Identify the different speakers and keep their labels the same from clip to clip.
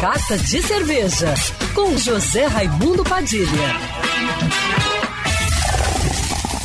Speaker 1: Carta de Cerveja, com José Raimundo Padilha.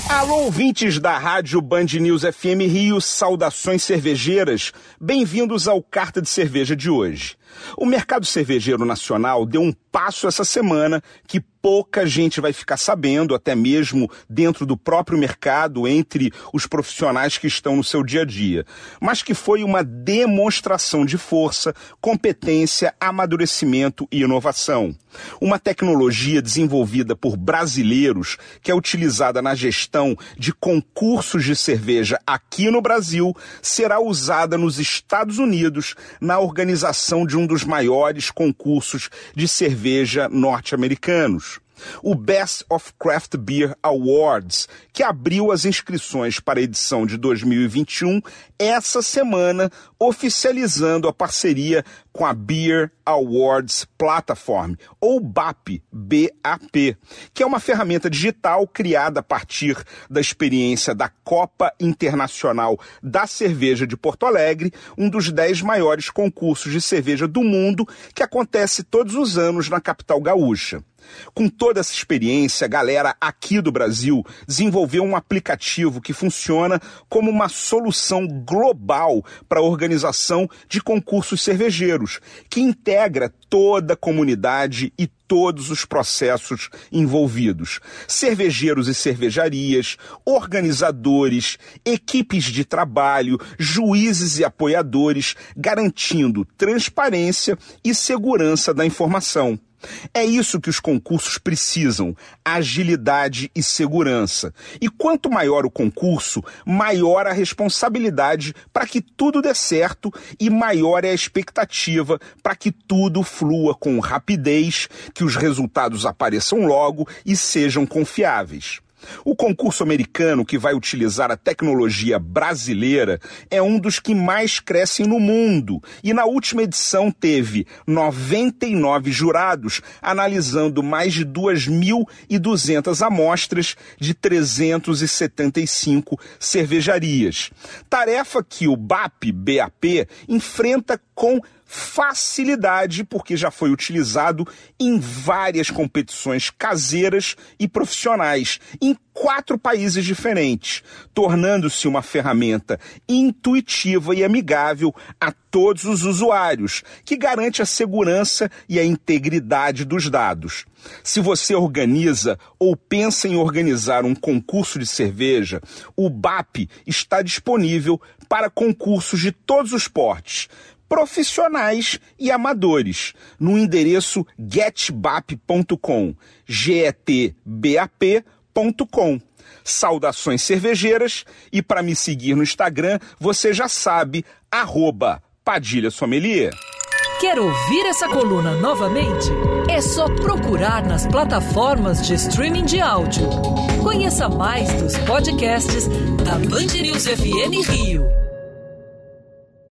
Speaker 2: Alô, ouvintes da Rádio Band News FM Rio, saudações cervejeiras. Bem-vindos ao Carta de Cerveja de hoje. O mercado cervejeiro nacional deu um passo essa semana que pouca gente vai ficar sabendo, até mesmo dentro do próprio mercado, entre os profissionais que estão no seu dia a dia, mas que foi uma demonstração de força, competência, amadurecimento e inovação. Uma tecnologia desenvolvida por brasileiros que é utilizada na gestão de concursos de cerveja aqui no Brasil será usada nos Estados Unidos na organização de um dos maiores concursos de cerveja norte-americanos o Best of Craft Beer Awards, que abriu as inscrições para a edição de 2021 essa semana, oficializando a parceria com a Beer Awards Platform, ou BAP, BAP, que é uma ferramenta digital criada a partir da experiência da Copa Internacional da Cerveja de Porto Alegre, um dos dez maiores concursos de cerveja do mundo que acontece todos os anos na capital gaúcha. Com toda essa experiência, a galera aqui do Brasil desenvolveu um aplicativo que funciona como uma solução global para a organização de concursos cervejeiros, que integra toda a comunidade e todos os processos envolvidos. Cervejeiros e cervejarias, organizadores, equipes de trabalho, juízes e apoiadores, garantindo transparência e segurança da informação. É isso que os concursos precisam: agilidade e segurança. E quanto maior o concurso, maior a responsabilidade para que tudo dê certo e maior é a expectativa para que tudo flua com rapidez, que os resultados apareçam logo e sejam confiáveis. O concurso americano, que vai utilizar a tecnologia brasileira, é um dos que mais crescem no mundo e na última edição teve 99 jurados analisando mais de 2.200 amostras de 375 cervejarias. Tarefa que o BAP, BAP, enfrenta com facilidade, porque já foi utilizado em várias competições caseiras e profissionais, em quatro países diferentes, tornando-se uma ferramenta intuitiva e amigável a todos os usuários, que garante a segurança e a integridade dos dados. Se você organiza ou pensa em organizar um concurso de cerveja, o BAP está disponível para concursos de todos os portes profissionais e amadores no endereço getbap.com, getbap.com. Saudações cervejeiras e para me seguir no Instagram, você já sabe, arroba Padilha Sommelier.
Speaker 1: Quer ouvir essa coluna novamente? É só procurar nas plataformas de streaming de áudio. Conheça mais dos podcasts da Band News FM Rio.